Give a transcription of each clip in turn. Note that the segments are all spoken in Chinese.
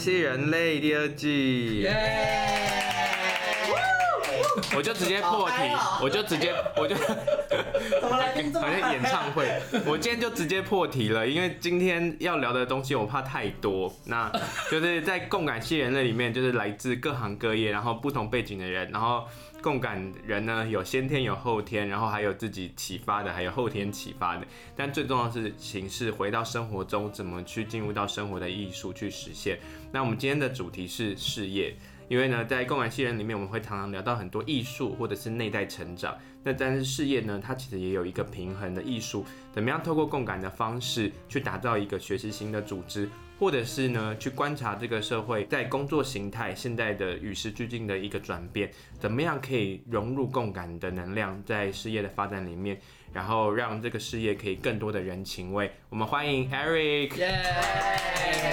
系人类》第二季。我就直接破题，我就直接，我就，好像演唱会，我今天就直接破题了，因为今天要聊的东西我怕太多，那就是在共感系人类里面，就是来自各行各业，然后不同背景的人，然后。共感人呢，有先天有后天，然后还有自己启发的，还有后天启发的。但最重要的是，形式回到生活中，怎么去进入到生活的艺术去实现。那我们今天的主题是事业，因为呢，在共感系人里面，我们会常常聊到很多艺术或者是内在成长。那但是事业呢，它其实也有一个平衡的艺术，怎么样透过共感的方式去打造一个学习型的组织。或者是呢，去观察这个社会在工作形态现在的与时俱进的一个转变，怎么样可以融入共感的能量在事业的发展里面，然后让这个事业可以更多的人情味。我们欢迎 Eric，耶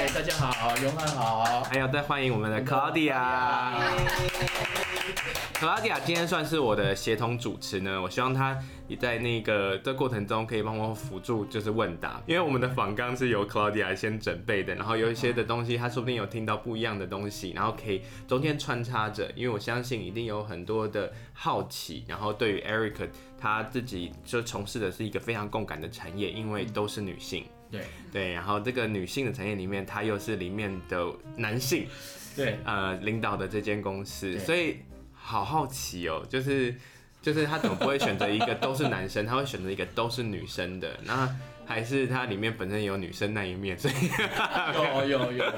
，yeah, 大家好，永汉好，还有再欢迎我们的 Claudia。Claudia 今天算是我的协同主持呢，我希望她也在那个这过程中可以帮我辅助，就是问答，因为我们的访纲是由 Claudia 先准备的。然后有一些的东西，她说不定有听到不一样的东西，然后可以中间穿插着，因为我相信一定有很多的好奇。然后对于 Eric 他自己就从事的是一个非常共感的产业，因为都是女性。对对，然后这个女性的产业里面，她又是里面的男性。对，呃，领导的这间公司，所以好好奇哦，就是就是他怎么不会选择一个都是男生，他会选择一个都是女生的那。还是它里面本身有女生那一面，所以有有有有。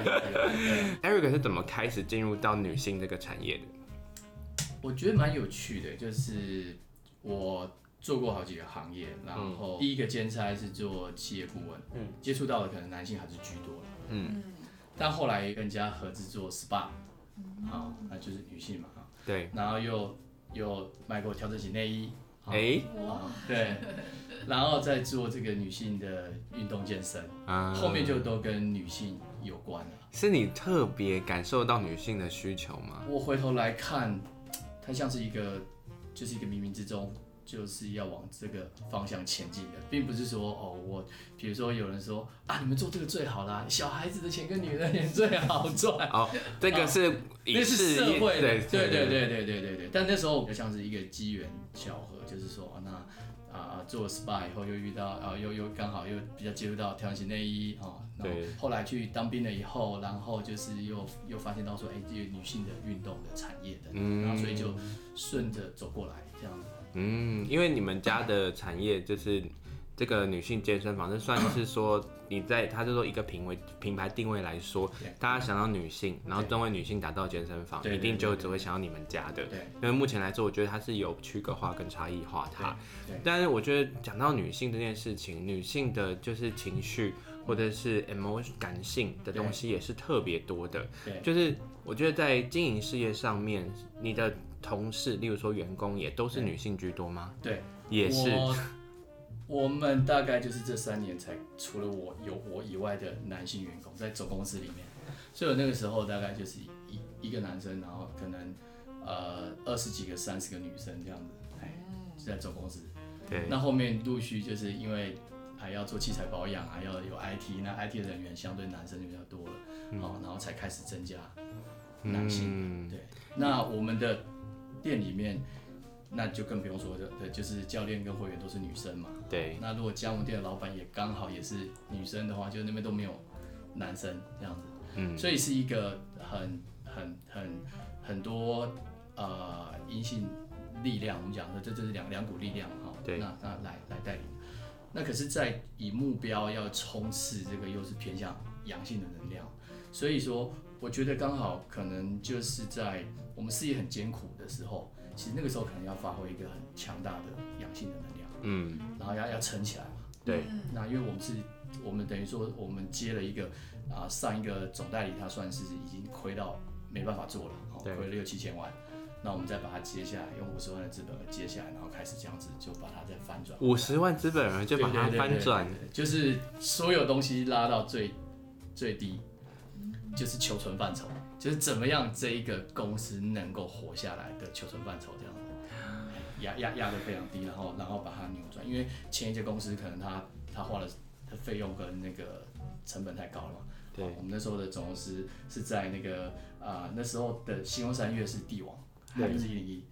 Eric 是怎么开始进入到女性这个产业的？我觉得蛮有趣的，就是我做过好几个行业，然后第一个兼差是做企业顾问，嗯，接触到的可能男性还是居多了，嗯，但后来跟人家合资做 SPA，好，那就是女性嘛，对，然后又又卖过调整型内衣，哎、欸，对。然后再做这个女性的运动健身，啊，后面就都跟女性有关了。是你特别感受到女性的需求吗？我回头来看，它像是一个，就是一个冥冥之中。就是要往这个方向前进的，并不是说哦，我比如说有人说啊，你们做这个最好啦，小孩子的钱跟女人的钱最好赚。哦，这个是那是社会的，对对对对对对对对。但那时候就像是一个机缘巧合，就是说那啊做 SPA 以后又遇到啊又又刚好又比较接触到调整型内衣啊，然后后来去当兵了以后，然后就是又又发现到说哎，这个女性的运动的产业的，嗯，然后所以就顺着走过来这样子。嗯，因为你们家的产业就是这个女性健身房，这算是说你在，他就说一个品位品牌定位来说，大家想要女性，然后专为女性打造健身房，一定就只会想要你们家的。对，因为目前来说，我觉得它是有区隔化跟差异化它。但是我觉得讲到女性这件事情，女性的就是情绪或者是 emotion 感性的东西也是特别多的。对，就是我觉得在经营事业上面，你的。同事，例如说员工，也都是女性居多吗？对，也是。我们大概就是这三年才除了我有我以外的男性员工在总公司里面，所以我那个时候大概就是一一个男生，然后可能呃二十几个、三十个女生这样子，哎，就在总公司。对。那后面陆续就是因为还要做器材保养，还要有 IT，那 IT 人员相对男生就比较多了，好、嗯，然后才开始增加男性。嗯、对。那我们的。店里面，那就更不用说的，对，就是教练跟会员都是女生嘛。对。那如果加盟店的老板也刚好也是女生的话，就那边都没有男生这样子。嗯。所以是一个很很很很多呃阴性力量，我们讲的这这是两两股力量哈。对。那那来来带领。那可是，在以目标要冲刺这个，又是偏向阳性的能量，所以说。我觉得刚好可能就是在我们事业很艰苦的时候，其实那个时候可能要发挥一个很强大的阳性的能量，嗯，然后要要撑起来嘛。对。那因为我们是，我们等于说我们接了一个啊上一个总代理，他算是已经亏到没办法做了，亏了六七千万，那我们再把它接下来，用五十万的资本额接下来，然后开始这样子就把它再翻转。五十万资本额就把它翻转，就是所有东西拉到最最低。就是求存范畴，就是怎么样这一个公司能够活下来的求存范畴这样子，压压压得非常低，然后然后把它扭转，因为前一家公司可能他他花的费用跟那个成本太高了嘛，对，我们那时候的总公司是在那个啊、呃、那时候的新光三越是帝王，还不是一零一，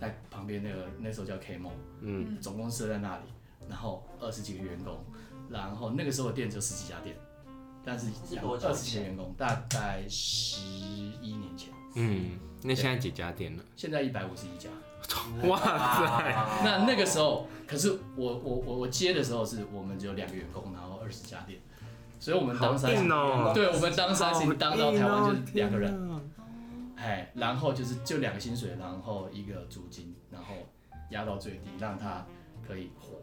在旁边那个那时候叫 K 嗯，总公司在那里，然后二十几个员工，然后那个时候的店只有十几家店，但是二十几个员工，大概十一年前。嗯，那现在几家店了？现在一百五十一家。哇塞！那那个时候，可是我我我我接的时候是我们只有两个员工，然后二十家店，所以我们当三星，喔、对，我们当三星当到台湾就是两个人，哎、喔，然后就是就两个薪水，然后一个租金，然后压到最低，让他可以活，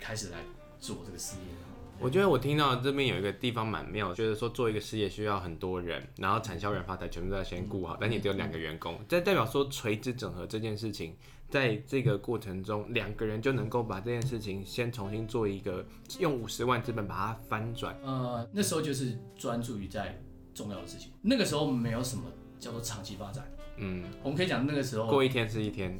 开始来做这个事业。我觉得我听到这边有一个地方蛮妙，觉得说做一个事业需要很多人，然后产销人发财全部都要先顾好，但你只有两个员工，这代表说垂直整合这件事情，在这个过程中，两个人就能够把这件事情先重新做一个用五十万资本把它翻转。呃，那时候就是专注于在重要的事情，那个时候没有什么叫做长期发展。嗯，我们可以讲那个时候过一天是一天，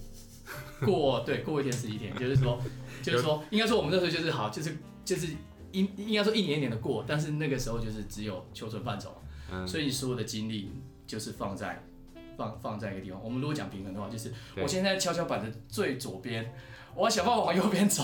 过对过一天是一天，就是说就是说应该说我们那时候就是好就是就是。应应该说一年一年的过，但是那个时候就是只有求存范畴，嗯、所以所有的精力就是放在放放在一个地方。我们如果讲平衡的话，就是我现在跷跷板的最左边，我要想办法往右边走，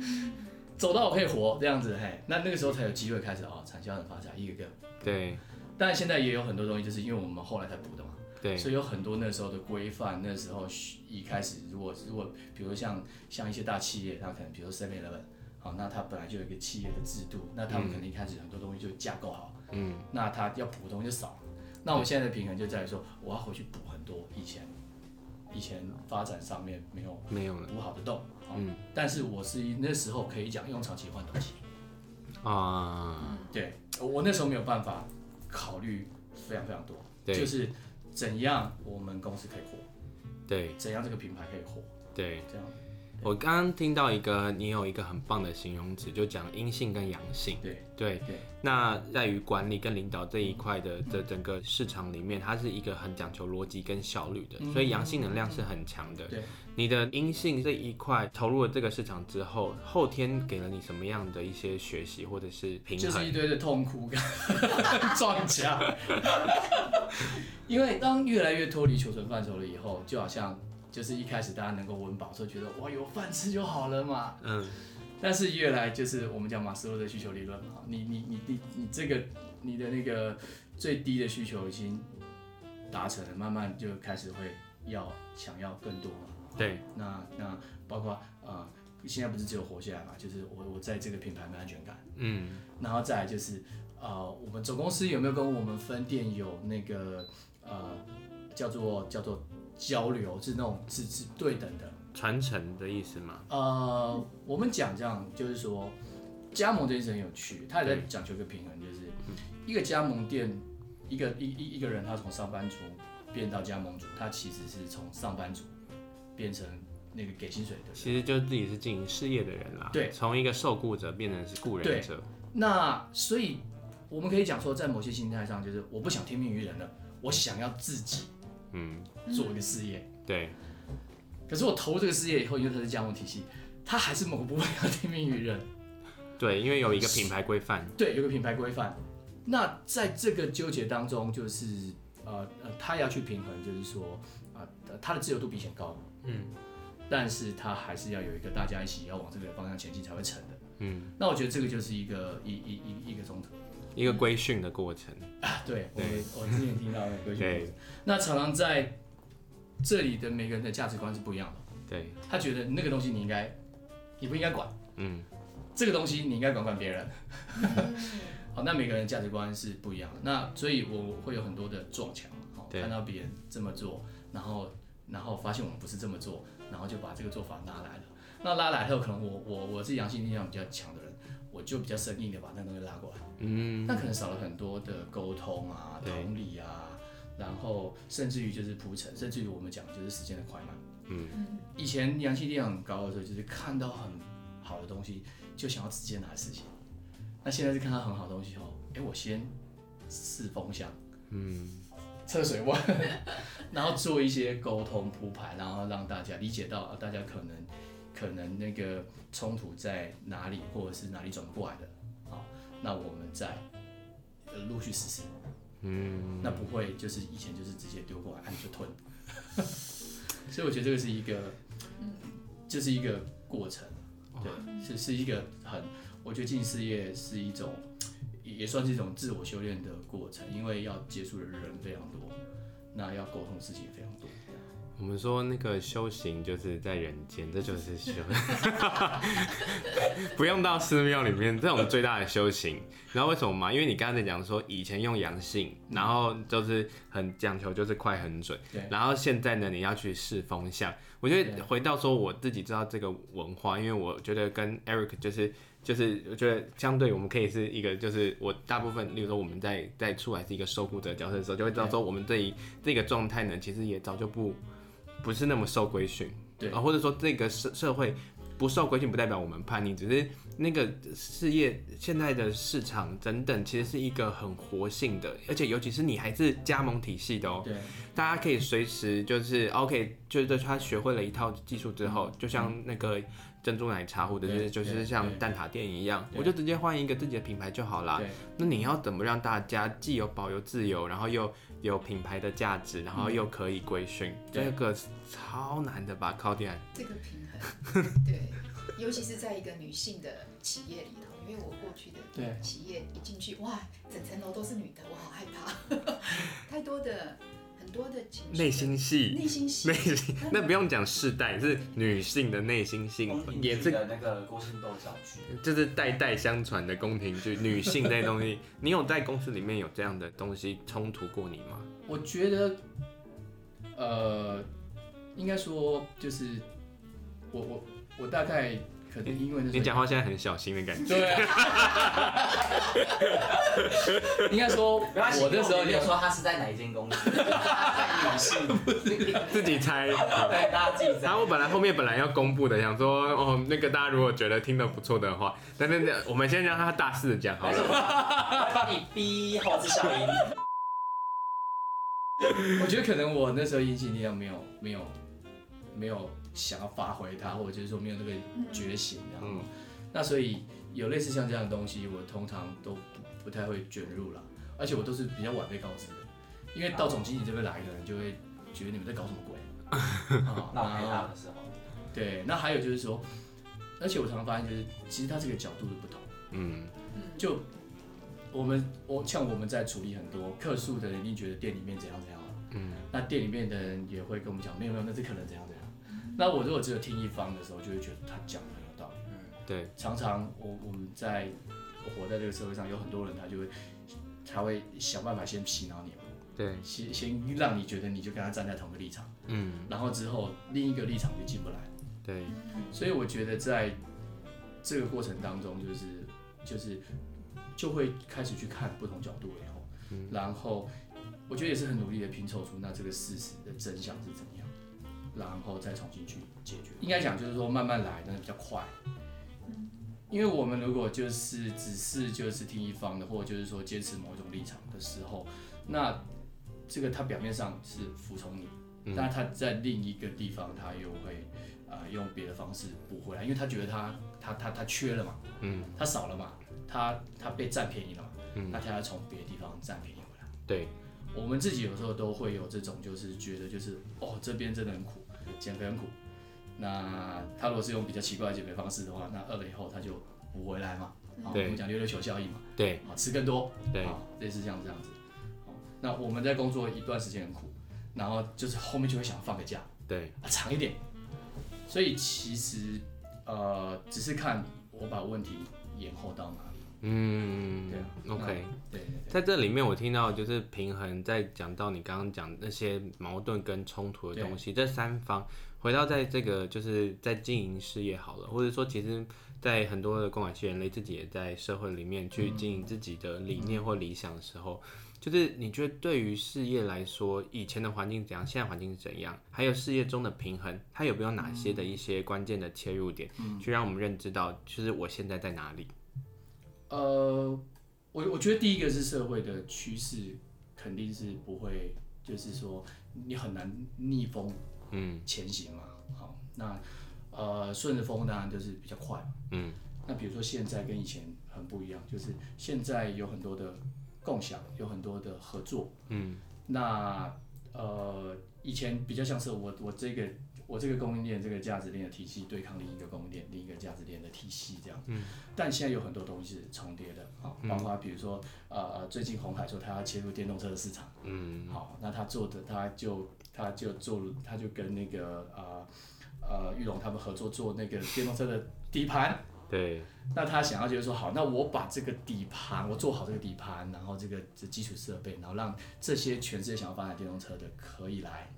走到我可以活这样子，嘿，那那个时候才有机会开始啊，产销很发展一个个。对，但现在也有很多东西，就是因为我们后来才补的嘛，对，所以有很多那时候的规范，那时候一开始如果如果比如像像一些大企业，它可能比如说 Seven Eleven。好，那他本来就有一个企业的制度，那他们可能一开始很多东西就架构好，嗯，那他要补的东西就少，那我们现在的平衡就在于说，我要回去补很多以前以前发展上面没有没有补好的洞，嗯，但是我是那时候可以讲用长期换短期，啊，对，我那时候没有办法考虑非常非常多，对，就是怎样我们公司可以活，对，怎样这个品牌可以活，对，这样。我刚刚听到一个，你有一个很棒的形容词，就讲阴性跟阳性。对对对。那在于管理跟领导这一块的的整个市场里面，它是一个很讲求逻辑跟效率的，所以阳性能量是很强的。对。你的阴性这一块投入了这个市场之后，后天给了你什么样的一些学习或者是平衡？就是一堆的痛苦跟 撞墙。因为当越来越脱离求存范畴了以后，就好像。就是一开始大家能够温饱，所以觉得哇有饭吃就好了嘛。嗯。但是越来就是我们讲马斯洛的需求理论嘛，你你你你你这个你的那个最低的需求已经达成了，慢慢就开始会要想要更多嘛。对。那那包括啊、呃，现在不是只有活下来嘛，就是我我在这个品牌没安全感。嗯。然后再来就是啊、呃，我们总公司有没有跟我们分店有那个呃叫做叫做。交流是那种是是对等的传承的意思吗？呃，我们讲这样就是说，加盟这件事很有趣，他也在讲求一个平衡，就是一个加盟店，一个一一一个人他从上班族变到加盟主，他其实是从上班族变成那个给薪水的，其实就自己是经营事业的人啦。对，从一个受雇者变成是雇人者。那所以我们可以讲说，在某些心态上，就是我不想听命于人了，我想要自己。嗯，做一个事业，对。可是我投这个事业以后，因为它是加盟体系，它还是某个部分要听命于人。对，因为有一个品牌规范。对，有个品牌规范。那在这个纠结当中，就是呃呃，他要去平衡，就是说啊，他、呃、的自由度比以前高，嗯，但是他还是要有一个大家一起要往这个方向前进才会成的，嗯。那我觉得这个就是一个一一一一个中途。一个规训的过程啊，对，对我我之前听到的规训过程。对那常常在这里的每个人的价值观是不一样的。对，他觉得那个东西你应该，你不应该管。嗯，这个东西你应该管管别人。好，那每个人价值观是不一样的。那所以我会有很多的撞墙，好，看到别人这么做，然后然后发现我们不是这么做，然后就把这个做法拉来了。那拉来后，可能我我我是阳性力量比较强的人。我就比较生硬的把那东西拉过来，嗯，那可能少了很多的沟通啊、同理啊，然后甚至于就是铺陈，甚至于我们讲的就是时间的快慢，嗯，以前阳气力量很高的时候，就是看到很好的东西就想要直接拿事情，那现在是看到很好的东西后，哎，我先试风向，嗯，测水温，然后做一些沟通铺排，然后让大家理解到大家可能。可能那个冲突在哪里，或者是哪里转过来的，好，那我们再呃陆续实施。嗯，那不会就是以前就是直接丢过来按就吞。所以我觉得这个是一个，这、就是一个过程，对，是是一个很，我觉得进事业是一种，也算是一种自我修炼的过程，因为要接触的人非常多，那要沟通的事情也非常多。我们说那个修行就是在人间，这就是修，不用到寺庙里面，这种最大的修行。你知道为什么吗？因为你刚才讲说以前用阳性，然后就是很讲求就是快很准，然后现在呢你要去试风向。我觉得回到说我自己知道这个文化，因为我觉得跟 Eric 就是就是我觉得相对我们可以是一个就是我大部分，例如说我们在在出来是一个受雇者角色的时候，就会知道说我们这一这个状态呢，其实也早就不。不是那么受规训，对。啊，或者说这个社社会不受规训，不代表我们叛逆，只是那个事业现在的市场等等，其实是一个很活性的，而且尤其是你还是加盟体系的哦，对，大家可以随时就是 OK，就是他学会了一套技术之后，就像那个珍珠奶茶或者是就是像蛋挞店一样，我就直接换一个自己的品牌就好啦。那你要怎么让大家既有保留自由，然后又有品牌的价值，然后又可以规训，嗯、这个超难的吧？靠点这个平衡，对，尤其是在一个女性的企业里头，因为我过去的企业一进去，哇，整层楼都是女的，我好害怕，太多的。很多的情绪，内心戏，内心戏，内心，那不用讲世代，是女性的内心戏，也是那个勾心斗角剧，就是代代相传的宫廷剧，女性这些东西，你有在公司里面有这样的东西冲突过你吗？我觉得，呃，应该说就是我我我大概。可能因为你讲话现在很小心的感觉。对啊。应该说，我那时候你有说他是在哪一间公司？自己猜。对，大家自己猜。然后我本来后面本来要公布的，想说哦，那个大家如果觉得听得不错的话，那那那我们先让他大肆的讲好了。帮你逼猴子小音。我觉得可能我那时候阴性力量没有没有没有。想要发挥它，或者就是说没有那个觉醒，然后、嗯，那所以有类似像这样的东西，我通常都不不太会卷入了，而且我都是比较晚被告知的，因为到总经理这边来的人就会觉得你们在搞什么鬼，闹黑他的时候，对，那还有就是说，而且我常常发现就是，其实他这个角度的不同，嗯，就我们我像我们在处理很多客诉的人，一定觉得店里面怎样怎样，嗯，那店里面的人也会跟我们讲，没有没有，那是客人怎样怎样。那我如果只有听一方的时候，就会觉得他讲的很有道理。嗯，对。常常我我们在活在这个社会上，有很多人他就会他会想办法先洗脑你嘛。对。先先让你觉得你就跟他站在同一个立场。嗯。然后之后另一个立场就进不来。对。所以我觉得在这个过程当中，就是就是就会开始去看不同角度以后，嗯，然后我觉得也是很努力的拼凑出那这个事实的真相是怎么样。然后再重新去解决，应该讲就是说慢慢来，但是比较快。因为我们如果就是只是就是听一方的，或者就是说坚持某一种立场的时候，那这个他表面上是服从你，嗯、但他在另一个地方他又会呃用别的方式补回来，因为他觉得他他他他缺了嘛，嗯，他少了嘛，他他被占便宜了嘛，嗯，那他要从别的地方占便宜回来。对，我们自己有时候都会有这种，就是觉得就是哦这边真的很苦。减肥很苦，那他如果是用比较奇怪的减肥方式的话，那饿了以后他就补回来嘛。好，我们讲溜溜球效应嘛。对，好，吃更多。对，啊类似像这样子。好，那我们在工作一段时间很苦，然后就是后面就会想放个假。对，啊，长一点。所以其实呃，只是看我把问题延后到哪里。嗯，对，OK，对，在这里面我听到就是平衡，在讲到你刚刚讲那些矛盾跟冲突的东西，这三方回到在这个就是在经营事业好了，或者说其实，在很多的共感系人类自己也在社会里面去经营自己的理念或理想的时候，就是你觉得对于事业来说，以前的环境怎样，现在环境是怎样，还有事业中的平衡，它有没有哪些的一些关键的切入点，去让我们认知到，就是我现在在哪里？呃，我我觉得第一个是社会的趋势，肯定是不会，就是说你很难逆风，嗯，前行嘛。嗯、好，那呃顺着风当然就是比较快，嗯。那比如说现在跟以前很不一样，就是现在有很多的共享，有很多的合作。嗯，那呃，以前比较像是我我这个我这个供应链这个价值链的体系对抗另一个供应链另一个价值链的体系这样。嗯，但现在有很多东西是重叠的啊，包括比如说呃，最近红海说他要切入电动车的市场。嗯，好，那他做的他就他就做，他就跟那个呃呃玉龙他们合作做那个电动车的底盘。对，那他想要就是说，好，那我把这个底盘，我做好这个底盘，然后这个这基础设备，然后让这些全世界想要发展电动车的可以来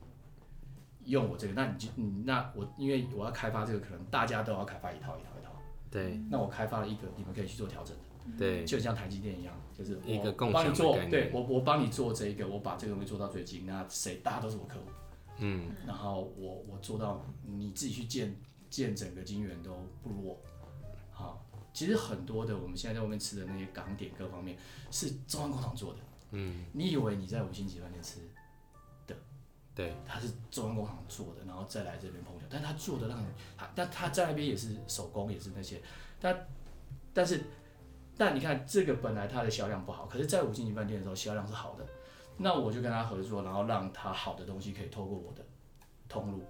用我这个。那你就，你那我因为我要开发这个，可能大家都要开发一套一套一套。对。那我开发了一个，你们可以去做调整的。对。就像台积电一样，就是一个共帮你做，对我我帮你做这一个，我把这个东西做到最精。那谁大家都是我客户。嗯。然后我我做到你自己去建建整个晶圆都不如我。好，其实很多的我们现在在外面吃的那些港点各方面是中央工厂做的。嗯，你以为你在五星级饭店吃的，对，他是中央工厂做的，然后再来这边烹调，但他做的让你，他但他在那边也是手工，也是那些，但但是但你看这个本来它的销量不好，可是，在五星级饭店的时候销量是好的，那我就跟他合作，然后让他好的东西可以透过我的通路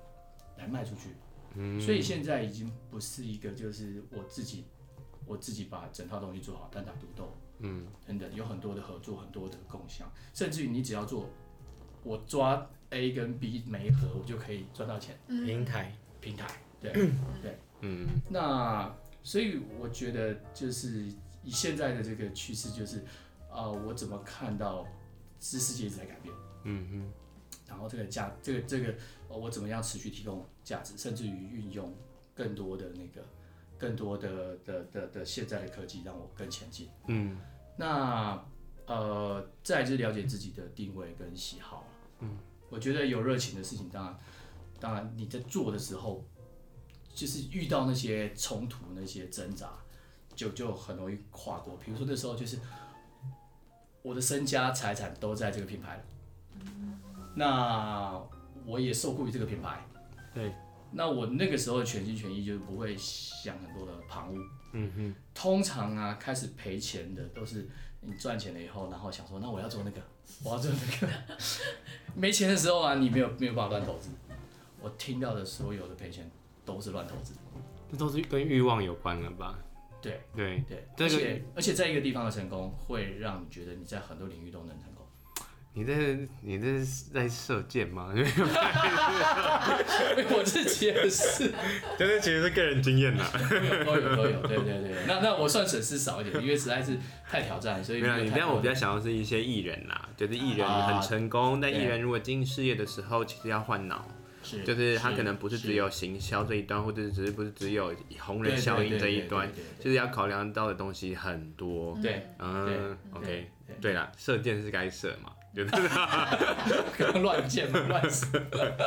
来卖出去。嗯。所以现在已经不是一个，就是我自己，我自己把整套东西做好，单打独斗，嗯，等等，有很多的合作，很多的共享，甚至于你只要做，我抓 A 跟 B 没合，我就可以赚到钱。平台，平台，对，对，嗯，那所以我觉得就是以现在的这个趋势，就是啊、呃，我怎么看到知识界一直在改变，嗯哼，然后这个价，这个这个。我怎么样持续提供价值，甚至于运用更多的那个、更多的的的的现在的科技，让我更前进。嗯，那呃，再就是了解自己的定位跟喜好。嗯，我觉得有热情的事情，当然，当然你在做的时候，就是遇到那些冲突、那些挣扎，就就很容易跨过。比如说那时候，就是我的身家财产都在这个品牌了。嗯，那。我也受雇于这个品牌，对，那我那个时候全心全意就是不会想很多的旁骛，嗯哼。通常啊，开始赔钱的都是你赚钱了以后，然后想说，那我要做那个，我要做那个。没钱的时候啊，你没有没有办法乱投资。我听到的所有的赔钱都是乱投资，这都是跟欲望有关了吧？对对对，而且而且在一个地方的成功，会让你觉得你在很多领域都能成功。你这你这是在射箭吗？我自己也是，就是其实是个人经验呐，都有都有，对对对。那那我算损失少一点，因为实在是太挑战，所以没有。你这样我比较想要是一些艺人呐，就是艺人很成功，但艺人如果经营事业的时候，其实要换脑，是，就是他可能不是只有行销这一端，或者是只是不是只有红人效应这一端，就是要考量到的东西很多。对，嗯，OK，对啦，射箭是该射嘛。就 是乱箭 乱死。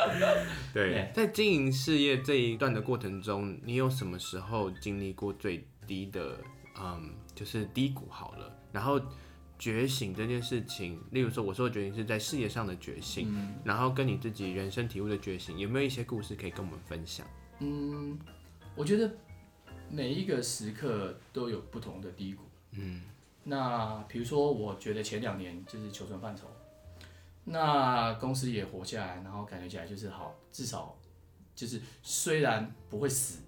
对，在经营事业这一段的过程中，你有什么时候经历过最低的，嗯，就是低谷好了，然后觉醒这件事情，例如说，我说的觉醒是在事业上的觉醒，嗯、然后跟你自己人生体悟的觉醒，有没有一些故事可以跟我们分享？嗯，我觉得每一个时刻都有不同的低谷。嗯，那比如说，我觉得前两年就是求存范畴。那公司也活下来，然后感觉起来就是好，至少就是虽然不会死，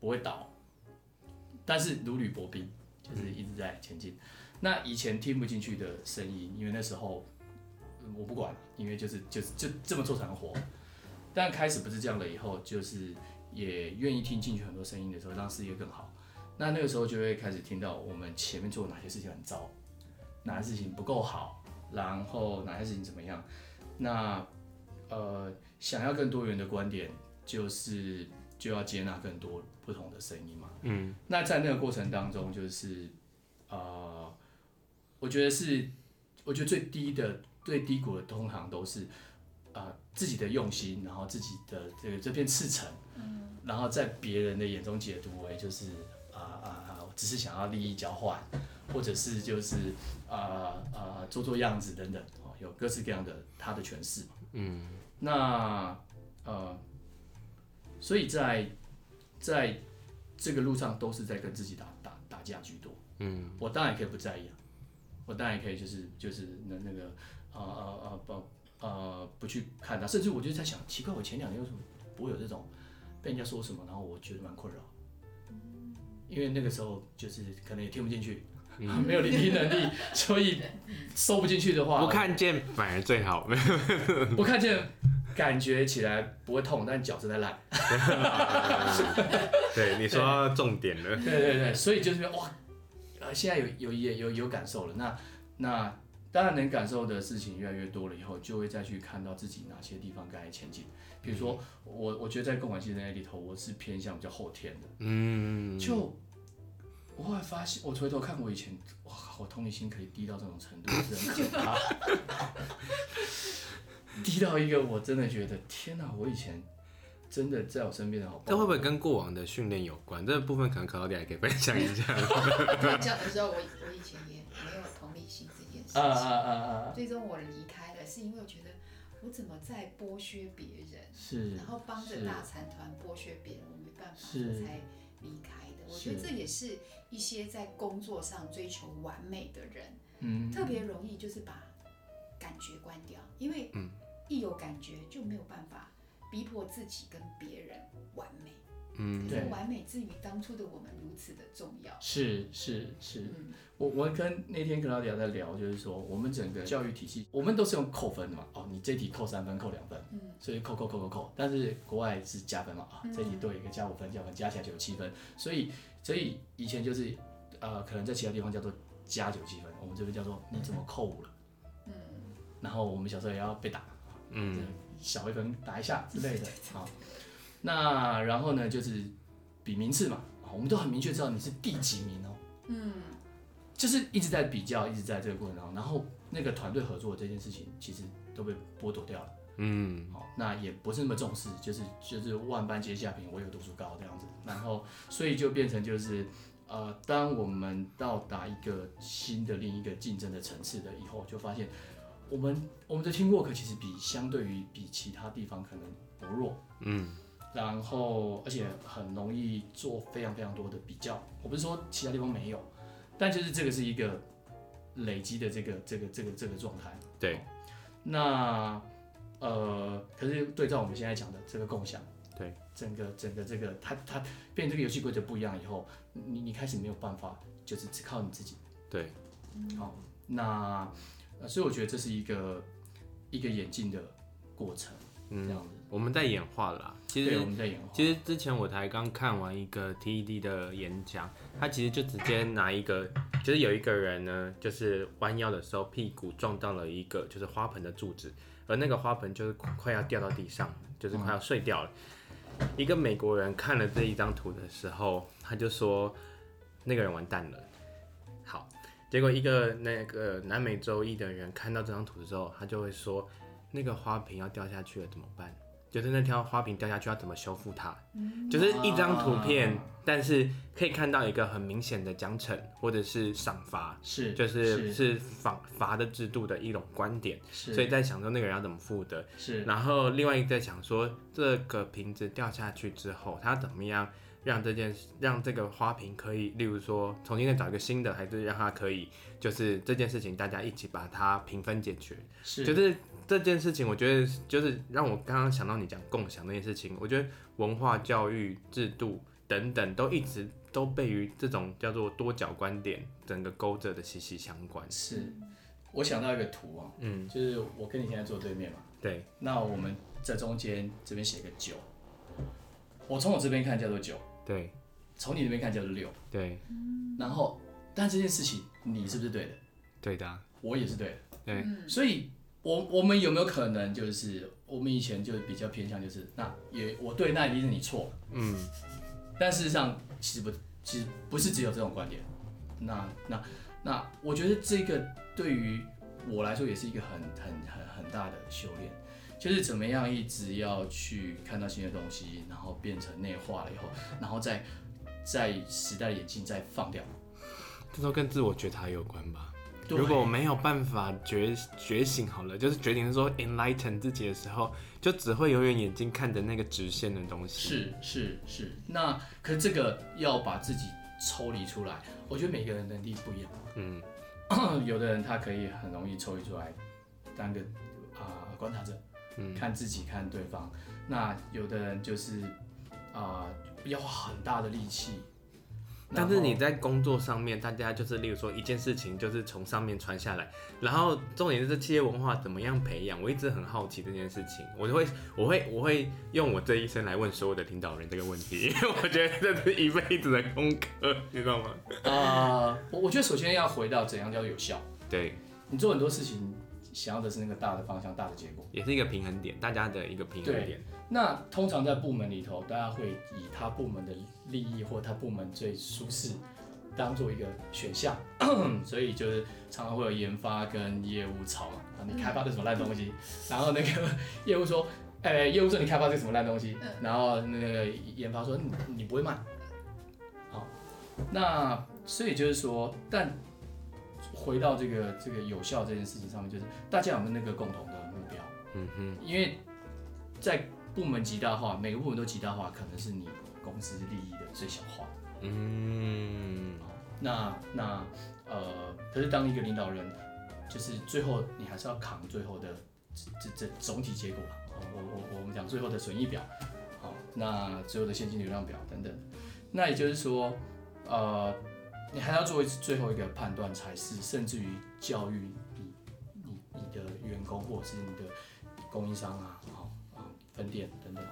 不会倒，但是如履薄冰，就是一直在前进。那以前听不进去的声音，因为那时候我不管，因为就是就是就这么做才能活。但开始不是这样了以后，就是也愿意听进去很多声音的时候，让事业更好。那那个时候就会开始听到我们前面做哪些事情很糟，哪些事情不够好。然后哪些事情怎么样？那呃，想要更多元的观点，就是就要接纳更多不同的声音嘛。嗯。那在那个过程当中，就是呃，我觉得是，我觉得最低的、最低谷的通常都是啊、呃、自己的用心，然后自己的这个这片赤诚，嗯。然后在别人的眼中解读为就是啊啊啊，只是想要利益交换。或者是就是啊啊、做做样子等等，哦，有各式各样的他的诠释嘛。嗯，那呃，所以在在这个路上都是在跟自己打打打架居多。嗯，我当然也可以不在意啊。我当然也可以就是就是那那个啊啊啊不呃不去看他，甚至我就在想，奇怪，我前两年为什么不会有这种被人家说什么，然后我觉得蛮困扰，因为那个时候就是可能也听不进去。嗯、没有聆听能力，所以收不进去的话，不看见反而最好。不看见，感觉起来不会痛，但脚真的烂。对，你说到重点了。对对对，所以就是哇，呃，现在有有也有有感受了。那那当然能感受的事情越来越多了，以后就会再去看到自己哪些地方该前进。比如说我，我觉得在共感系统里头，我是偏向比较后天的。嗯，就。我后来发现，我回头看我以前，哇，我同理心可以低到这种程度，是很可怕，低到一个我真的觉得，天哪！我以前真的在我身边的好，这会不会跟过往的训练有关？这个部分可能克劳迪亚也可以分享一下。讲的时候，我我以前也没有同理心这件事情。啊啊啊啊！最终我离开了，是因为我觉得我怎么在剥削别人，是，然后帮着大财团剥削别人，我没办法，我才离开的。我觉得这也是。一些在工作上追求完美的人，嗯，特别容易就是把感觉关掉，因为一有感觉就没有办法逼迫自己跟别人完美，嗯，对。完美之于当初的我们如此的重要，是是是，嗯、我我跟那天克劳迪亚在聊，就是说我们整个教育体系，我们都是用扣分的嘛，哦，你这题扣三分，扣两分，嗯，所以扣扣扣扣扣，但是国外是加分嘛，啊，这题多一个加五分，加分加起来就有七分，所以。所以以前就是，呃，可能在其他地方叫做加九七分，我们这边叫做你怎么扣五了，嗯，然后我们小时候也要被打，嗯，小一分打一下之类的，好，那然后呢就是比名次嘛，我们都很明确知道你是第几名哦，嗯，就是一直在比较，一直在这个过程当中，然后那个团队合作这件事情其实都被剥夺掉了。嗯，好，那也不是那么重视，就是就是万般皆下品，唯有读书高这样子，然后所以就变成就是，呃，当我们到达一个新的另一个竞争的层次的以后，就发现我们我们的 teamwork 其实比相对于比其他地方可能薄弱，嗯，然后而且很容易做非常非常多的比较，我不是说其他地方没有，但就是这个是一个累积的这个这个这个这个状态，对，那。呃，可是对照我们现在讲的这个共享，对，整个整个这个它它变成这个游戏规则不一样以后，你你开始没有办法，就是只靠你自己。对，好，那呃，所以我觉得这是一个一个演进的过程，嗯，这样子。我们在演化啦，其实我们在演化。其实之前我才刚看完一个 TED 的演讲，他其实就直接拿一个，就是有一个人呢，就是弯腰的时候屁股撞到了一个就是花盆的柱子。而那个花盆就是快要掉到地上，就是快要碎掉了。一个美国人看了这一张图的时候，他就说那个人完蛋了。好，结果一个那个南美洲裔的人看到这张图的时候，他就会说那个花瓶要掉下去了怎么办？就是那条花瓶掉下去要怎么修复它？就是一张图片，但是可以看到一个很明显的奖惩或者是赏罚，是就是是罚罚的制度的一种观点。所以在想说那个人要怎么负责？是。然后另外一个在想说这个瓶子掉下去之后，他怎么样让这件让这个花瓶可以，例如说重新再找一个新的，还是让它可以就是这件事情大家一起把它平分解决？是。就是。这件事情，我觉得就是让我刚刚想到你讲共享那件事情，我觉得文化教育制度等等都一直都被于这种叫做多角观点整个勾着的息息相关。是，我想到一个图啊，嗯，就是我跟你现在坐对面嘛，对，那我们在中间这边写个九，我从我这边看叫做九，对，从你那边看叫做六，对，然后但这件事情你是不是对的？对的，我也是对的，对，所以。我我们有没有可能就是我们以前就比较偏向就是那也我对，那一定是你错，嗯，但事实上其实不其实不是只有这种观点，那那那我觉得这个对于我来说也是一个很很很很大的修炼，就是怎么样一直要去看到新的东西，然后变成内化了以后，然后再在时代的眼镜再放掉，这都跟自我觉察有关吧。如果我没有办法觉觉醒好了，就是决定说 enlighten 自己的时候，就只会永远眼睛看着那个直线的东西。是是是，那可是这个要把自己抽离出来，我觉得每个人能力不一样。嗯，有的人他可以很容易抽离出来当个啊、呃、观察者，嗯，看自己看对方。那有的人就是啊、呃、要花很大的力气。但是你在工作上面，大家就是，例如说一件事情，就是从上面传下来，然后重点是企业文化怎么样培养，我一直很好奇这件事情，我就会，我会，我会用我这一生来问所有的领导人这个问题，因 为我觉得这是一辈子的功课，你知道吗？啊、呃，我我觉得首先要回到怎样叫有效，对，你做很多事情，想要的是那个大的方向、大的结果，也是一个平衡点，大家的一个平衡点。那通常在部门里头，大家会以他部门的利益或他部门最舒适当做一个选项，所以就是常常会有研发跟业务吵嘛，啊，你开发的什么烂东西？然后那个业务说，哎、欸，业务说你开发这什么烂东西？然后那个研发说你你不会卖，好，那所以就是说，但回到这个这个有效这件事情上面，就是大家有没有那个共同的目标？嗯哼，因为在部门极大化，每个部门都极大化，可能是你公司利益的最小化。嗯，那那呃，可是当一个领导人，就是最后你还是要扛最后的这这这总体结果。我我我们讲最后的损益表，好，那最后的现金流量表等等。那也就是说，呃，你还要做一次最后一个判断才是，甚至于教育你你你的员工或者是你的供应商啊好。分店等等，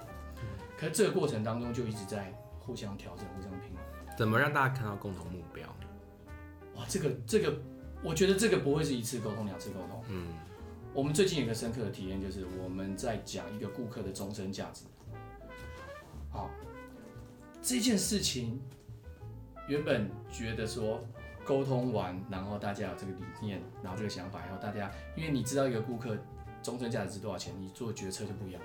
可是这个过程当中就一直在互相调整、互相平衡。怎么让大家看到共同目标？哇，这个这个，我觉得这个不会是一次沟通、两次沟通。嗯，我们最近有个深刻的体验，就是我们在讲一个顾客的终身价值。好，这件事情原本觉得说沟通完，然后大家有这个理念，然后这个想法，然后大家因为你知道一个顾客终身价值是多少钱，你做决策就不一样。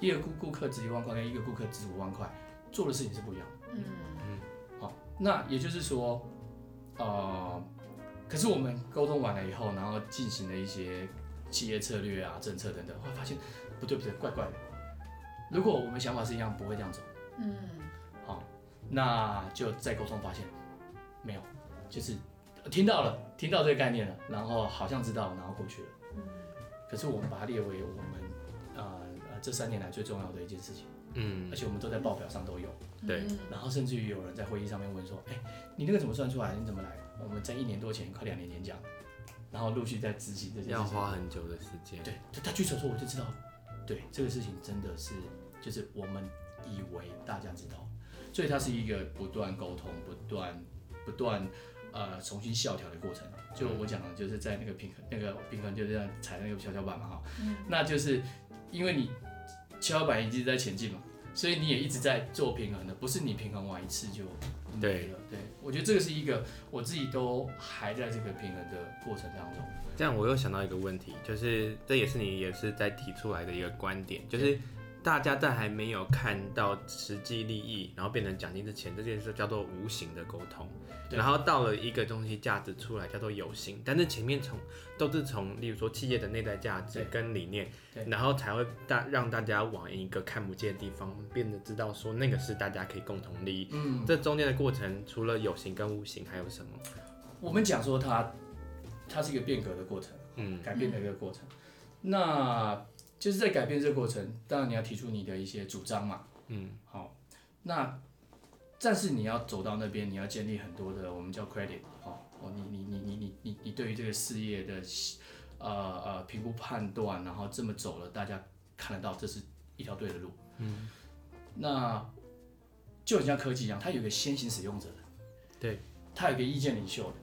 一个顾顾客值一万块，跟一个顾客值五万块，做的事情是不一样。嗯嗯。好，那也就是说，呃，可是我们沟通完了以后，然后进行了一些企业策略啊、政策等等，会发现不对不对，怪怪的。如果我们想法是一样，不会这样走。嗯。好，那就再沟通发现没有，就是听到了，听到这个概念了，然后好像知道，然后过去了。嗯。可是我们把它列为我们。这三年来最重要的一件事情，嗯，而且我们都在报表上都有，对，然后甚至于有人在会议上面问说，哎，你那个怎么算出来？你怎么来？我们在一年多前，快两年前讲，然后陆续在执行这件事情，要花很久的时间，对，他举手说我就知道，对，这个事情真的是，就是我们以为大家知道，所以它是一个不断沟通、不断不断呃重新校调的过程。就我讲的，就是在那个平衡，那个平衡就是这样踩那个跷跷板嘛，哈，嗯，那就是因为你。跷跷板一直在前进嘛，所以你也一直在做平衡的，不是你平衡完一次就没了。对，对，我觉得这个是一个我自己都还在这个平衡的过程当中。这样我又想到一个问题，就是这也是你也是在提出来的一个观点，就是。大家在还没有看到实际利益，然后变成奖金之前，这件事叫做无形的沟通。然后到了一个东西价值出来，叫做有形。但是前面从都是从，例如说企业的内在价值跟理念，然后才会大让大家往一个看不见的地方，变得知道说那个是大家可以共同利益。嗯，这中间的过程除了有形跟无形，还有什么？我们讲说它，它是一个变革的过程，嗯，改变的一个过程。那。就是在改变这个过程，当然你要提出你的一些主张嘛，嗯，好，那但是你要走到那边，你要建立很多的我们叫 credit，哦，哦，你你你你你你你对于这个事业的呃呃评估判断，然后这么走了，大家看得到这是一条对的路，嗯，那就很像科技一样，它有一个先行使用者的，对，它有个意见领袖的，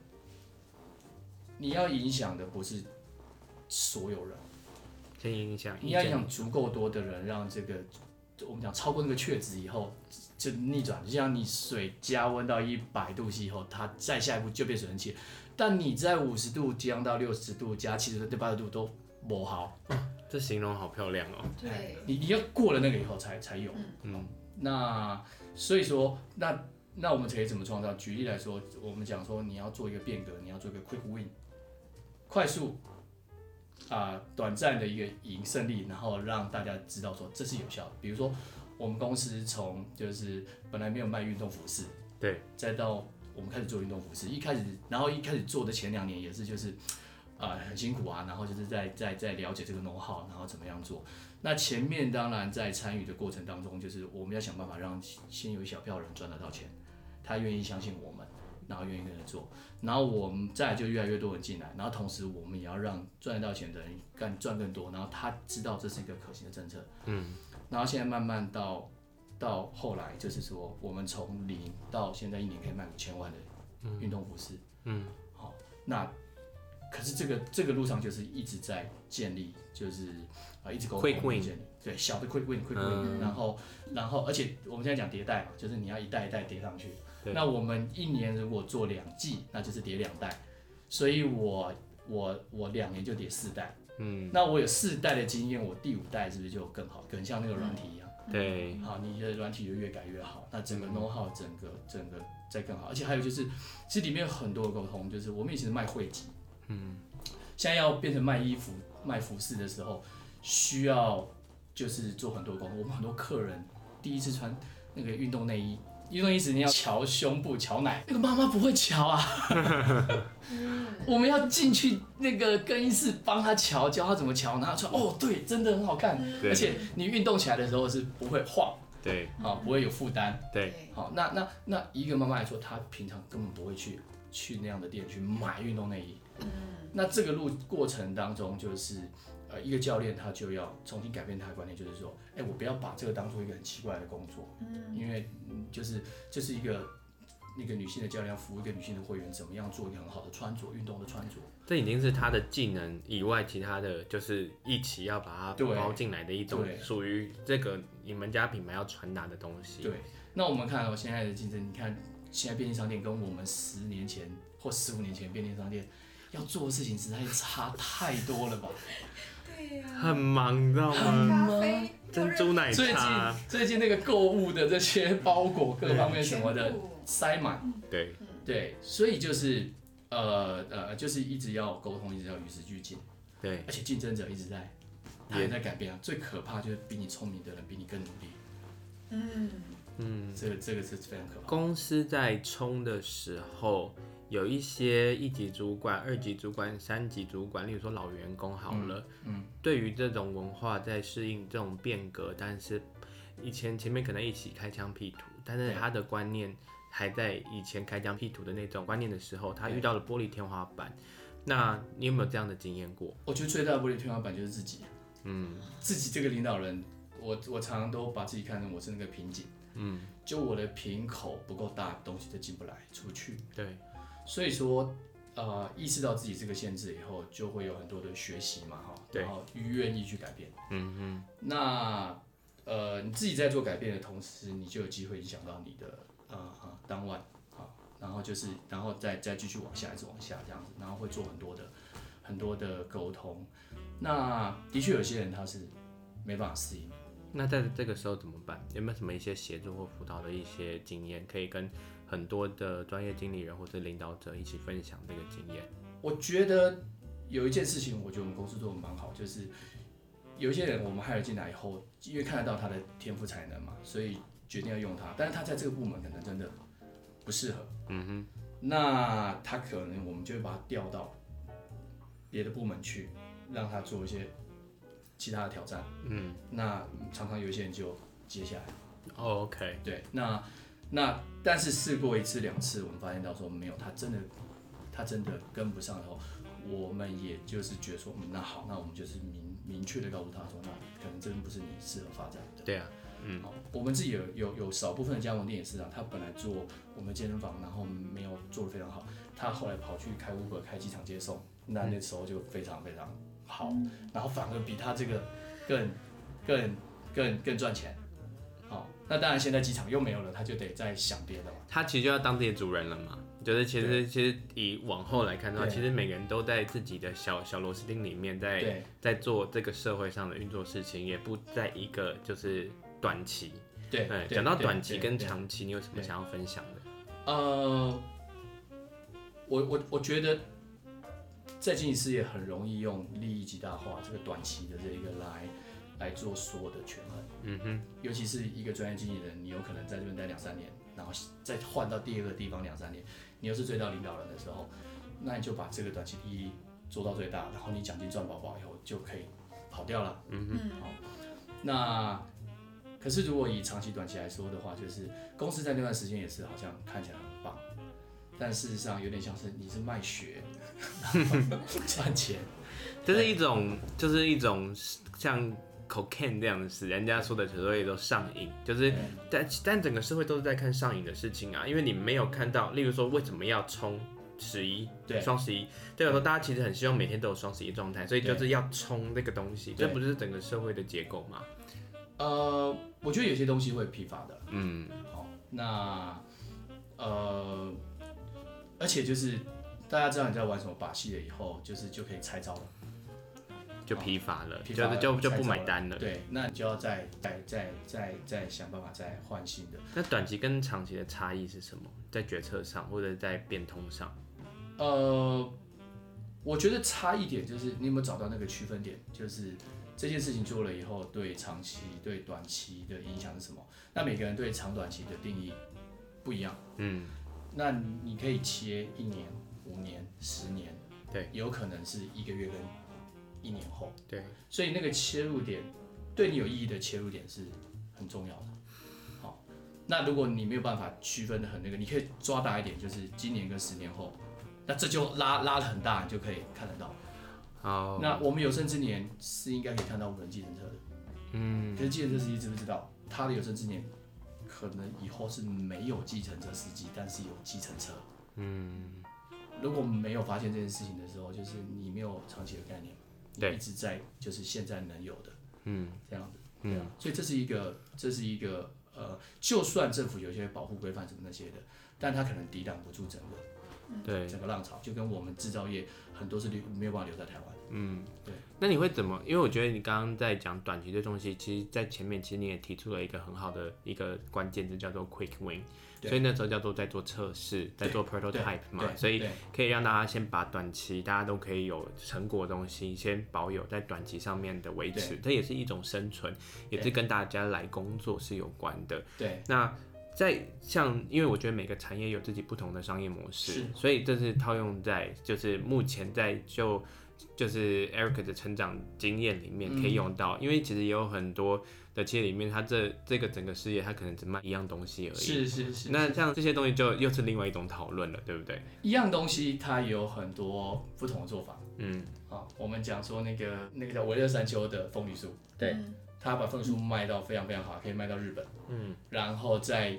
你要影响的不是所有人。先影响，你要影响足够多的人，让这个我们讲超过那个确值以后就逆转，就像你水加温到一百度 C 以后，它再下一步就变水蒸气。但你在五十度降到六十度加七十度、八十度都不好。这形容好漂亮哦。对，你你要过了那个以后才才有。嗯。那所以说，那那我们可以怎么创造？举例来说，我们讲说你要做一个变革，你要做一个 quick win，快速。啊、呃，短暂的一个赢胜利，然后让大家知道说这是有效的。比如说，我们公司从就是本来没有卖运动服饰，对，再到我们开始做运动服饰，一开始，然后一开始做的前两年也是就是，呃，很辛苦啊，然后就是在在在了解这个 know how，然后怎么样做。那前面当然在参与的过程当中，就是我们要想办法让先有一小票人赚得到钱，他愿意相信我们，然后愿意跟着做，然后我们再就越来越多人进来，然后同时我们也要让赚得到钱的人干赚更多，然后他知道这是一个可行的政策，嗯，然后现在慢慢到。到后来就是说，我们从零到现在一年可以卖五千万的运动服饰，嗯，好，那可是这个这个路上就是一直在建立，就是啊一直沟通建立，对，小的 quick win，quick win，然后然后而且我们现在讲迭代嘛，就是你要一代一代叠上去，那我们一年如果做两季，那就是叠两代，所以我我我两年就叠四代，嗯，那我有四代的经验，我第五代是不是就更好，更像那个软体一样？对，好，你的软体就越改越好，那整个 know how 整个整个再更好，而且还有就是，其实里面有很多的沟通，就是我们以前是卖会籍，嗯，现在要变成卖衣服、卖服饰的时候，需要就是做很多沟通。我们很多客人第一次穿那个运动内衣。运动衣时你要瞧胸部、瞧奶，那个妈妈不会瞧啊，我们要进去那个更衣室帮她瞧，教她怎么乔，拿出来，哦，对，真的很好看，而且你运动起来的时候是不会晃，对，好，不会有负担，对，好，那那那一个妈妈来说，她平常根本不会去去那样的店去买运动内衣，那这个路过程当中就是。呃，一个教练他就要重新改变他的观念，就是说，哎，我不要把这个当做一个很奇怪的工作，嗯，因为就是这、就是一个那个女性的教练要服务一个女性的会员，怎么样做一个很好的穿着，运动的穿着，这已经是他的技能以外，其他的就是一起要把它包进来的一种属于这个你们家品牌要传达的东西。对，那我们看到现在的竞争，你看现在便利商店跟我们十年前或十五年前便利商店要做的事情实在差太多了吧？很忙，你知道吗？珍珠奶茶。最近最近那个购物的这些包裹各方面什么的塞满。对对，所以就是呃呃，就是一直要沟通，一直要与时俱进。对，而且竞争者一直在也在改变啊。最可怕就是比你聪明的人比你更努力。嗯嗯，这个这个是非常可怕。公司在冲的时候。有一些一级主管、二级主管、三级主管，例如说老员工好了，嗯，嗯，对于这种文化在适应这种变革，但是以前前面可能一起开疆辟土，但是他的观念还在以前开疆辟土的那种观念的时候，他遇到了玻璃天花板。那你有没有这样的经验过？我觉得最大的玻璃天花板就是自己，嗯，自己这个领导人，我我常常都把自己看成我是那个瓶颈，嗯，就我的瓶口不够大，东西都进不来出去，对。所以说，呃，意识到自己这个限制以后，就会有很多的学习嘛，哈，然后愿意去改变。嗯嗯。那，呃，你自己在做改变的同时，你就有机会影响到你的，呃，哈，当晚，啊，然后就是，然后再再继续往下，一直往下这样子，然后会做很多的很多的沟通。那的确有些人他是没办法适应。那在这个时候怎么办？有没有什么一些协助或辅导的一些经验可以跟？很多的专业经理人或者领导者一起分享这个经验。我觉得有一件事情，我觉得我们公司做的蛮好，就是有一些人我们 hire 进来以后，因为看得到他的天赋才能嘛，所以决定要用他。但是他在这个部门可能真的不适合。嗯哼。那他可能我们就会把他调到别的部门去，让他做一些其他的挑战。嗯。那常常有一些人就接下来。Oh, OK。对，那。那但是试过一次两次，我们发现到说没有，他真的，他真的跟不上以后，我们也就是觉得说，嗯，那好，那我们就是明明确的告诉他说，那可能真的不是你适合发展的。对啊，嗯，好，我们自己有有有少部分的加盟店也是啊，他本来做我们健身房，然后没有做得非常好，他后来跑去开 Uber 开机场接送，那那时候就非常非常好，嗯，然后反而比他这个更更更更赚钱。那当然，现在机场又没有了，他就得再想别的嘛。他其实就要当自己的主人了嘛。就是其实其实以往后来看的话，其实每个人都在自己的小小螺丝钉里面在，在在做这个社会上的运作事情，也不在一个就是短期。对，讲到短期跟长期，你有什么想要分享的？呃，我我我觉得在经营事业很容易用利益极大化这个短期的这一个来来做所有的权衡。嗯哼，尤其是一个专业经纪人，你有可能在这边待两三年，然后再换到第二个地方两三年，你又是最高领导人的时候，那你就把这个短期利益做到最大，然后你奖金赚饱饱以后就可以跑掉了。嗯哼，好，那可是如果以长期短期来说的话，就是公司在那段时间也是好像看起来很棒，但事实上有点像是你是卖血 赚钱，这是一种就是一种像。Cocaine 这样的事，人家说的所谓都上瘾，就是但但整个社会都是在看上瘾的事情啊，因为你没有看到，例如说为什么要冲十一，对，双十一，对我说大家其实很希望每天都有双十一状态，所以就是要冲这个东西，这不是整个社会的结构吗？呃，我觉得有些东西会批发的，嗯，好，那呃，而且就是大家知道你在玩什么把戏了以后，就是就可以拆招了。就疲乏了，疲乏了就就就不买单了。对，那你就要再再再再再想办法再换新的。那短期跟长期的差异是什么？在决策上或者在变通上？呃，我觉得差一点就是你有没有找到那个区分点？就是这件事情做了以后，对长期对短期的影响是什么？那每个人对长短期的定义不一样。嗯，那你可以切一年、五年、十年，对，有可能是一个月跟。一年后，对，所以那个切入点，对你有意义的切入点是很重要的。好，那如果你没有办法区分的很那个，你可以抓大一点，就是今年跟十年后，那这就拉拉的很大，你就可以看得到。好，那我们有生之年是应该可以看到无人计程车的，嗯，可是计程车司机知不知道，他的有生之年可能以后是没有计程车司机，但是有计程车。嗯，如果没有发现这件事情的时候，就是你没有长期的概念。对，一直在就是现在能有的，嗯，这样子，对啊，所以这是一个，这是一个，呃，就算政府有些保护规范什么那些的，但它可能抵挡不住整个，对，整个浪潮，就跟我们制造业很多是留没有办法留在台湾，嗯，对。那你会怎么？因为我觉得你刚刚在讲短期的东西，其实，在前面其实你也提出了一个很好的一个关键字，叫做 quick win。所以那时候叫做在做测试，在做 prototype 嘛，所以可以让大家先把短期大家都可以有成果的东西先保有在短期上面的维持，这也是一种生存，也是跟大家来工作是有关的。对，那在像，因为我觉得每个产业有自己不同的商业模式，所以这是套用在就是目前在就就是 Eric 的成长经验里面可以用到，嗯、因为其实也有很多。的企业里面，它这这个整个事业，它可能只卖一样东西而已。是是是。那像这些东西就又是另外一种讨论了，对不对？一样东西它有很多不同的做法。嗯。好，我们讲说那个那个叫维勒山丘的凤梨酥，对，他把凤梨酥卖到非常非常好，可以卖到日本。嗯。然后再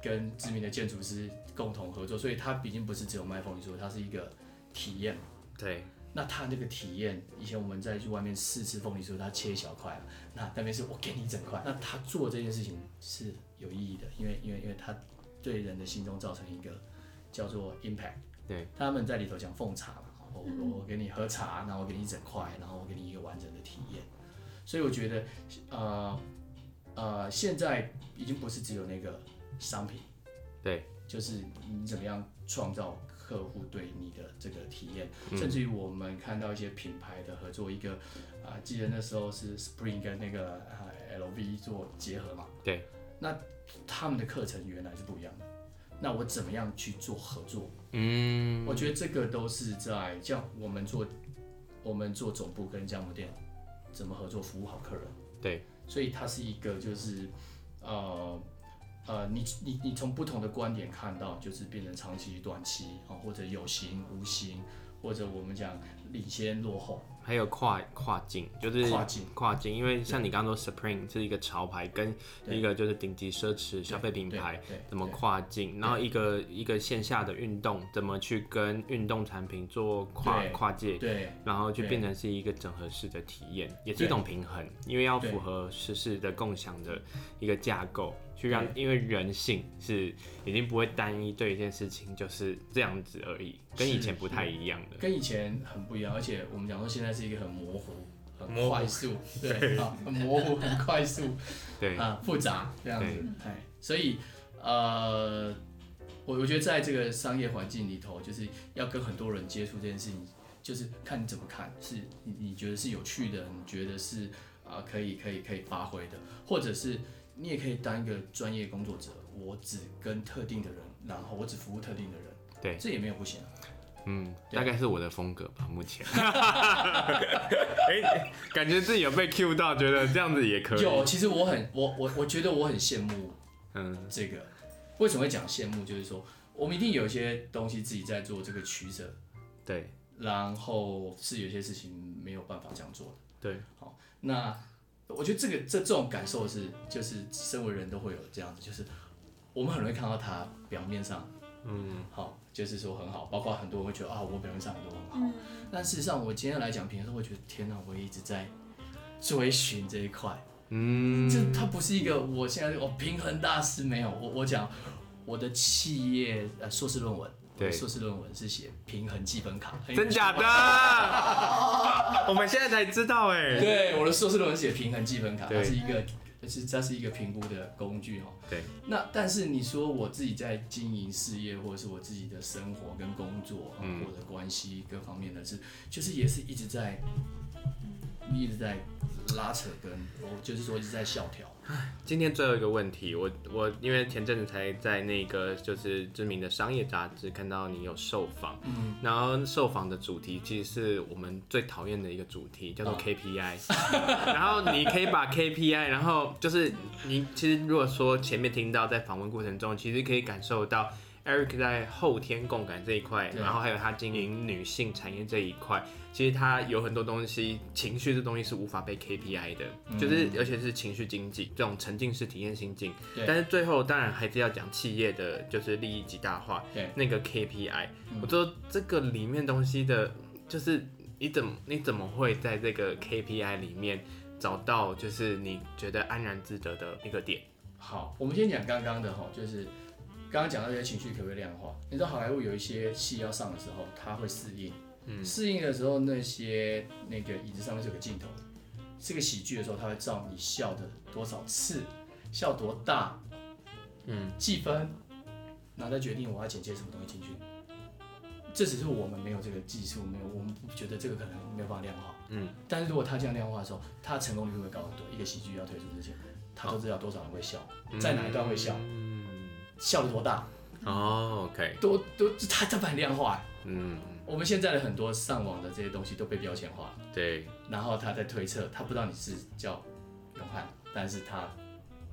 跟知名的建筑师共同合作，所以它毕竟不是只有卖凤梨酥，它是一个体验。对。那他那个体验，以前我们在去外面试吃凤梨酥，他切一小块，那那边是我给你一整块。那他做这件事情是有意义的，因为因为因为他对人的心中造成一个叫做 impact。对，他们在里头讲奉茶嘛，我我给你喝茶，然后我给你一整块，然后我给你一个完整的体验。所以我觉得，呃呃，现在已经不是只有那个商品，对，就是你怎么样创造。客户对你的这个体验，甚至于我们看到一些品牌的合作，一个啊、呃，记得那时候是 Spring 跟那个啊 LV 做结合嘛？对。那他们的课程原来是不一样的，那我怎么样去做合作？嗯，我觉得这个都是在像我们做我们做总部跟加盟店怎么合作，服务好客人。对。所以它是一个就是呃。呃，你你你从不同的观点看到，就是变成长期、短期啊，或者有形、无形，或者我们讲领先、落后。还有跨跨境，就是跨境跨境，因为像你刚刚说，Supreme 是一个潮牌，跟一个就是顶级奢侈消费品牌，怎么跨境？然后一个一个线下的运动，怎么去跟运动产品做跨跨界？对，然后就变成是一个整合式的体验，也是一种平衡，因为要符合时事的共享的一个架构，去让因为人性是已经不会单一对一件事情就是这样子而已，跟以前不太一样的，跟以前很不一样，而且我们讲说现在。是一个很模糊、很快速，对啊，很模糊、很快速，对啊，复杂这样子，哎，所以呃，我我觉得在这个商业环境里头，就是要跟很多人接触这件事情，就是看你怎么看，是你你觉得是有趣的，你觉得是啊、啊可以可以可以发挥的，或者是你也可以当一个专业工作者，我只跟特定的人，然后我只服务特定的人，对，这也没有不行啊。嗯，大概是我的风格吧，目前。哎，感觉自己有被 cue 到，觉得这样子也可以。有，其实我很，我我我觉得我很羡慕，嗯，这个为什么会讲羡慕？就是说，我们一定有一些东西自己在做这个取舍，对，然后是有些事情没有办法这样做的，对。好，那我觉得这个这这种感受是，就是身为人都会有这样子，就是我们很容易看到他表面上。嗯，好，就是说很好，包括很多人会觉得啊，我表面上很多很好，嗯、但事实上我今天来讲评的时候，会觉得天哪，我也一直在追寻这一块，嗯，这它不是一个我现在我平衡大师没有，我我讲我的企业呃硕士论文，对，硕士论文是写平衡积分卡，真假的？我们现在才知道哎，对，我的硕士论文写平衡积分卡，它是一个。是，它是一个评估的工具哦。对。那但是你说我自己在经营事业，或者是我自己的生活跟工作，嗯，或者关系各方面的是，就是也是一直在，一直在拉扯跟，我就是说一直在萧条。今天最后一个问题，我我因为前阵子才在那个就是知名的商业杂志看到你有受访，嗯，然后受访的主题其实是我们最讨厌的一个主题，叫做 KPI，哦、然后你可以把 KPI，然后就是你其实如果说前面听到在访问过程中，其实可以感受到。Eric 在后天共感这一块，然后还有他经营女性产业这一块，其实他有很多东西，情绪这东西是无法被 KPI 的，嗯、就是而且是情绪经济这种沉浸式体验心境。但是最后当然还是要讲企业的就是利益极大化，对那个 KPI。嗯、我说这个里面东西的，就是你怎么你怎么会在这个 KPI 里面找到就是你觉得安然自得的一个点？好，我们先讲刚刚的哈，就是。刚刚讲到这些情绪可不可以量化？你知道好莱坞有一些戏要上的时候，它会适应。嗯，试映的时候，那些那个椅子上面是有个镜头，是个喜剧的时候，它会照你笑的多少次，笑多大，嗯，计分，然后再决定我要剪接什么东西进去。这只是我们没有这个技术，没有，我们觉得这个可能没有办法量化。嗯，但是如果他这样量化的时候，他成功率会高很多？一个喜剧要推出之前，他都知道多少人会笑，在哪一段会笑。笑得多大？哦，OK，多多，他他很量化。嗯，我们现在的很多上网的这些东西都被标签化。对，然后他在推测，他不知道你是叫永汉，但是他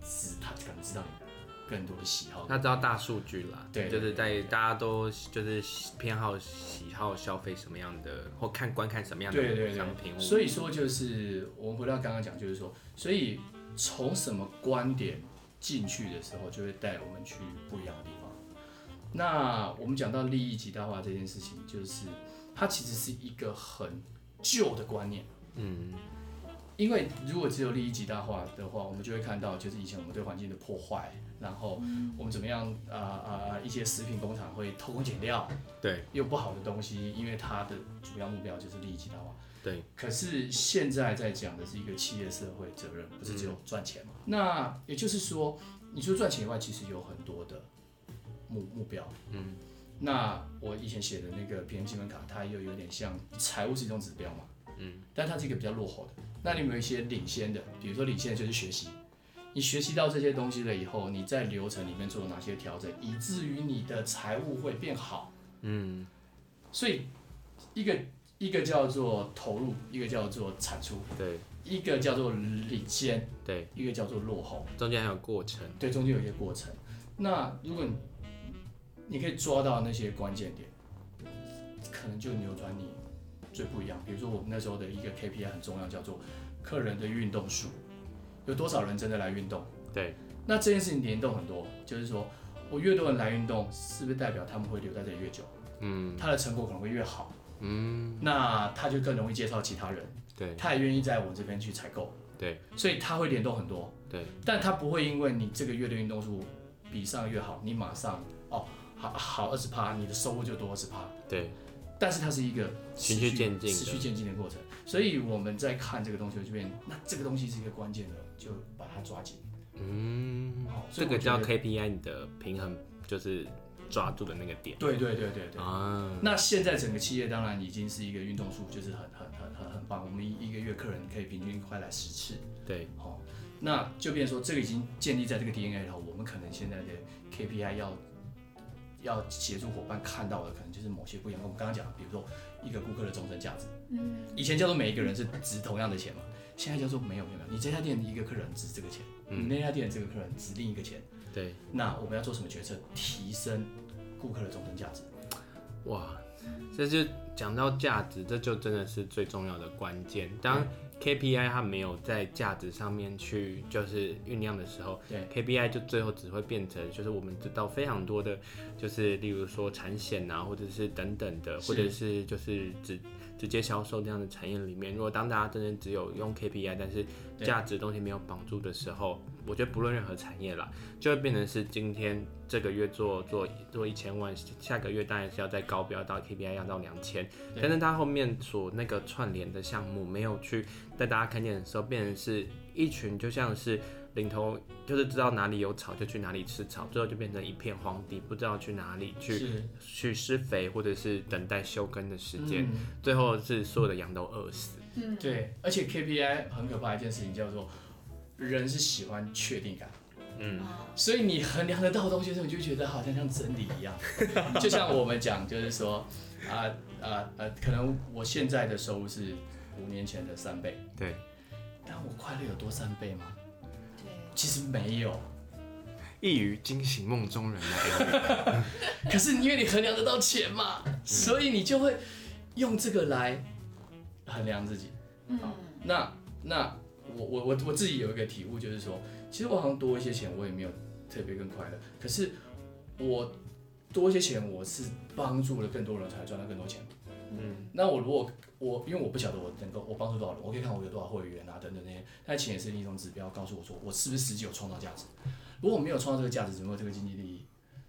是他可能知道你更多的喜好。他知道大数据啦，对，就是在大家都就是偏好喜好消费什么样的，或看观看什么样的商品。所以说，就是我们回到刚刚讲，就是说，所以从什么观点？进去的时候就会带我们去不一样的地方。那我们讲到利益极大化这件事情，就是它其实是一个很旧的观念。嗯，因为如果只有利益极大化的话，我们就会看到就是以前我们对环境的破坏，然后我们怎么样啊啊啊，一些食品工厂会偷工减料，对，又不好的东西，因为它的主要目标就是利益极大化。对，可是现在在讲的是一个企业社会责任，不是只有赚钱嘛？嗯、那也就是说，你除了赚钱以外，其实有很多的目目标。嗯，那我以前写的那个平衡计分卡，它又有点像财务是一种指标嘛？嗯，但它是一个比较落后的。那你有没有一些领先的？比如说领先的就是学习，你学习到这些东西了以后，你在流程里面做了哪些调整，以至于你的财务会变好？嗯，所以一个。一个叫做投入，一个叫做产出，对，一个叫做领先，对，一个叫做落后，中间还有过程，对，中间有一些过程。那如果你你可以抓到那些关键点，可能就扭转你最不一样。比如说我们那时候的一个 KPI 很重要，叫做客人的运动数，有多少人真的来运动？对，那这件事情联动很多，就是说我越多人来运动，是不是代表他们会留在这里越久？嗯，他的成果可能会越好。嗯，那他就更容易介绍其他人，对，他也愿意在我这边去采购，对，所以他会联动很多，对，但他不会因为你这个月的运动数比上个月好，你马上哦好好二十趴，你的收入就多二十趴，对，但是它是一个循序渐进、持续渐进的过程，所以我们在看这个东西这边，那这个东西是一个关键的，就把它抓紧，嗯，好这个叫 KPI 你的平衡就是。抓住的那个点。对对对对对。啊。那现在整个企业当然已经是一个运动数，就是很很很很很棒。我们一一个月客人可以平均快来十次。对。好，那就变成说这个已经建立在这个 DNA 里头，我们可能现在的 KPI 要要协助伙伴看到的，可能就是某些不一样。我们刚刚讲，比如说一个顾客的终身价值。嗯。以前叫做每一个人是值同样的钱嘛，现在叫做没有没有没有，你这家店的一个客人值这个钱。你那家店这个客人值另一个钱，对，那我们要做什么决策？提升顾客的终身价值。哇，这就讲到价值，这就真的是最重要的关键。当 KPI 它没有在价值上面去就是酝酿的时候，对，KPI 就最后只会变成就是我们知道非常多的，就是例如说产险啊，或者是等等的，或者是就是直直接销售这样的产业里面，如果当大家真正只有用 KPI，但是价值东西没有绑住的时候，我觉得不论任何产业啦，就会变成是今天这个月做做做一千万，下个月当然是要再高标到 KPI 要到两千，但是它后面所那个串联的项目没有去带大家看见的时候，变成是一群就像是。领头就是知道哪里有草就去哪里吃草，最后就变成一片荒地，不知道去哪里去去施肥或者是等待休耕的时间，嗯、最后是所有的羊都饿死。嗯，对，而且 KPI 很可怕一件事情叫做人是喜欢确定感，嗯，所以你衡量得到的东西的时候，你就觉得好像像真理一样。就像我们讲，就是说啊啊啊，可能我现在的收入是五年前的三倍，对，但我快乐有多三倍吗？其实没有，一语惊醒梦中人的。可是因为你衡量得到钱嘛，嗯、所以你就会用这个来衡量自己。嗯，那那我我我我自己有一个体悟，就是说，其实我好像多一些钱，我也没有特别更快乐。可是我多一些钱，我是帮助了更多人才赚到更多钱。嗯，那我如果我因为我不晓得我能够我帮助多少人，我可以看我有多少会员啊等等那些，但钱也是另一种指标，告诉我说我是不是实际有创造价值。如果我没有创造这个价值，有没有这个经济利益，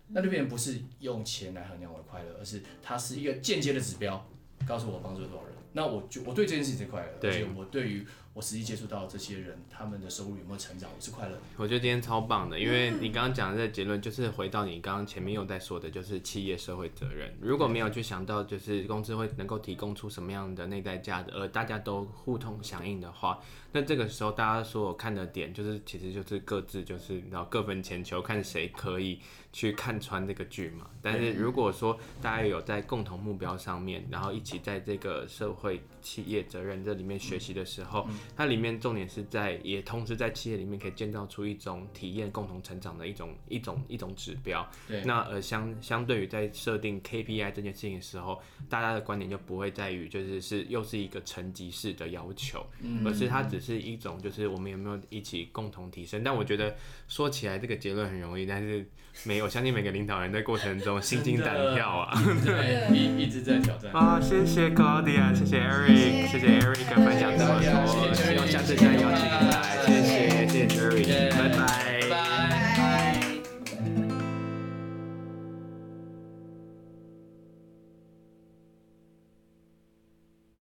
那就变成不是用钱来衡量我的快乐，而是它是一个间接的指标，告诉我帮助了多少人。那我就我对这件事情是快乐，而且我对于。我实际接触到这些人，他们的收入有没有成长？我是快乐的。我觉得今天超棒的，因为你刚刚讲的这个结论，就是回到你刚刚前面又在说的，就是企业社会责任。如果没有去想到，就是公司会能够提供出什么样的内在价值，而大家都互通响应的话，那这个时候大家所有看的点，就是其实就是各自就是然后各分钱球，看谁可以去看穿这个剧嘛。但是如果说大家有在共同目标上面，然后一起在这个社会企业责任这里面学习的时候，它里面重点是在，也同时在企业里面可以建造出一种体验共同成长的一种一种一种指标。对。那呃相相对于在设定 KPI 这件事情的时候，大家的观点就不会在于就是是又是一个层级式的要求，嗯、而是它只是一种就是我们有没有一起共同提升。但我觉得说起来这个结论很容易，但是没有，相信每个领导人在过程中心惊胆跳啊。对，一一直在挑战。啊，谢谢 Claudia，谢谢 Eric，谢谢 Eric 分享这么多，希望下次再邀请你来，谢谢，谢谢 Jerry，拜拜。